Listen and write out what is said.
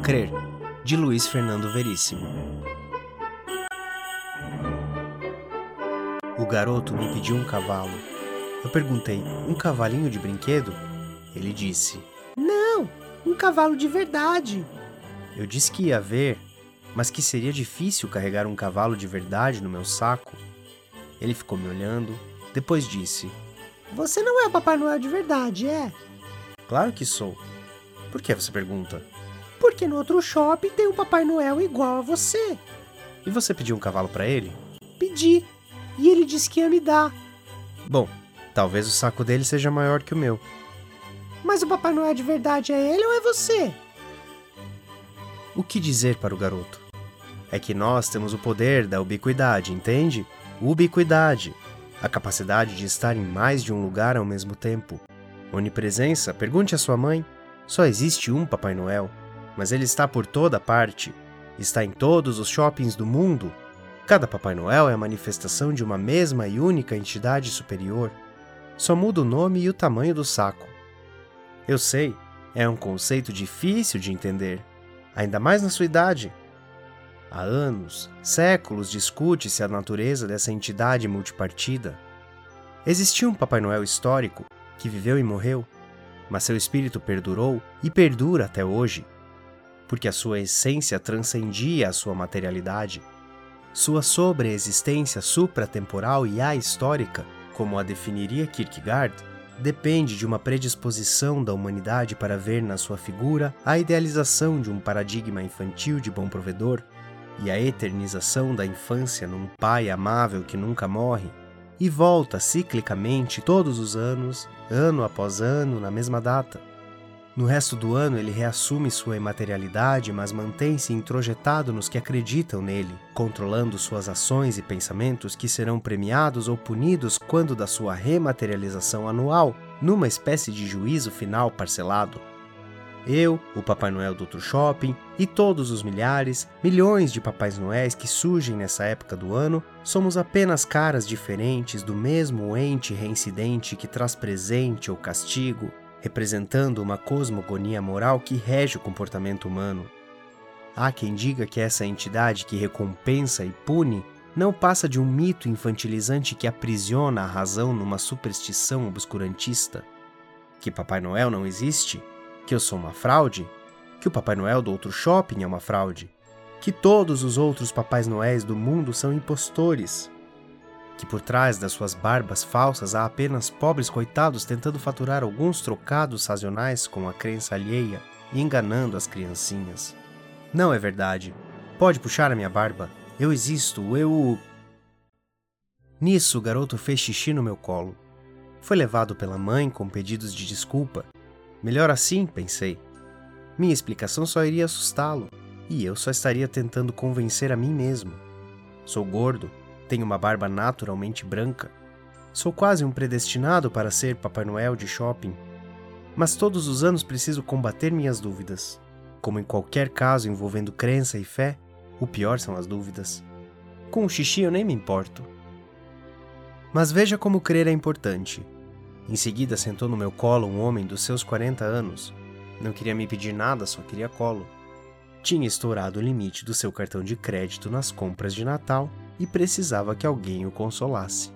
Crer, de Luiz Fernando Veríssimo. O garoto me pediu um cavalo. Eu perguntei: um cavalinho de brinquedo? Ele disse: Não, um cavalo de verdade. Eu disse que ia ver, mas que seria difícil carregar um cavalo de verdade no meu saco. Ele ficou me olhando, depois disse: Você não é Papai Noel de verdade, é? Claro que sou. Por que você pergunta? Porque no outro shopping tem um Papai Noel igual a você. E você pediu um cavalo para ele? Pedi. E ele disse que ia me dar. Bom, talvez o saco dele seja maior que o meu. Mas o Papai Noel de verdade é ele ou é você? O que dizer para o garoto? É que nós temos o poder da ubiquidade, entende? Ubiquidade. A capacidade de estar em mais de um lugar ao mesmo tempo. Onipresença, pergunte à sua mãe. Só existe um Papai Noel, mas ele está por toda parte. Está em todos os shoppings do mundo. Cada Papai Noel é a manifestação de uma mesma e única entidade superior. Só muda o nome e o tamanho do saco. Eu sei, é um conceito difícil de entender, ainda mais na sua idade. Há anos, séculos discute-se a natureza dessa entidade multipartida. Existiu um Papai Noel histórico que viveu e morreu, mas seu espírito perdurou e perdura até hoje, porque a sua essência transcendia a sua materialidade. Sua sobreexistência supratemporal e ahistórica, como a definiria Kierkegaard, depende de uma predisposição da humanidade para ver na sua figura a idealização de um paradigma infantil de bom provedor e a eternização da infância num pai amável que nunca morre e volta ciclicamente todos os anos, ano após ano, na mesma data. No resto do ano, ele reassume sua imaterialidade, mas mantém-se introjetado nos que acreditam nele, controlando suas ações e pensamentos que serão premiados ou punidos quando da sua rematerialização anual, numa espécie de juízo final parcelado. Eu, o Papai Noel do outro shopping e todos os milhares, milhões de Papais Noéis que surgem nessa época do ano, somos apenas caras diferentes do mesmo ente reincidente que traz presente ou castigo, representando uma cosmogonia moral que rege o comportamento humano. Há quem diga que essa entidade que recompensa e pune não passa de um mito infantilizante que aprisiona a razão numa superstição obscurantista. Que Papai Noel não existe? Que eu sou uma fraude? Que o Papai Noel do outro shopping é uma fraude? Que todos os outros Papais Noéis do mundo são impostores? Que por trás das suas barbas falsas há apenas pobres coitados tentando faturar alguns trocados sazonais com a crença alheia e enganando as criancinhas. Não é verdade. Pode puxar a minha barba. Eu existo, eu. Nisso, o garoto fez xixi no meu colo. Foi levado pela mãe com pedidos de desculpa. Melhor assim, pensei. Minha explicação só iria assustá-lo, e eu só estaria tentando convencer a mim mesmo. Sou gordo, tenho uma barba naturalmente branca. Sou quase um predestinado para ser Papai Noel de shopping. Mas todos os anos preciso combater minhas dúvidas. Como em qualquer caso envolvendo crença e fé, o pior são as dúvidas. Com o xixi eu nem me importo. Mas veja como crer é importante. Em seguida sentou no meu colo um homem dos seus 40 anos. Não queria me pedir nada, só queria colo. Tinha estourado o limite do seu cartão de crédito nas compras de Natal e precisava que alguém o consolasse.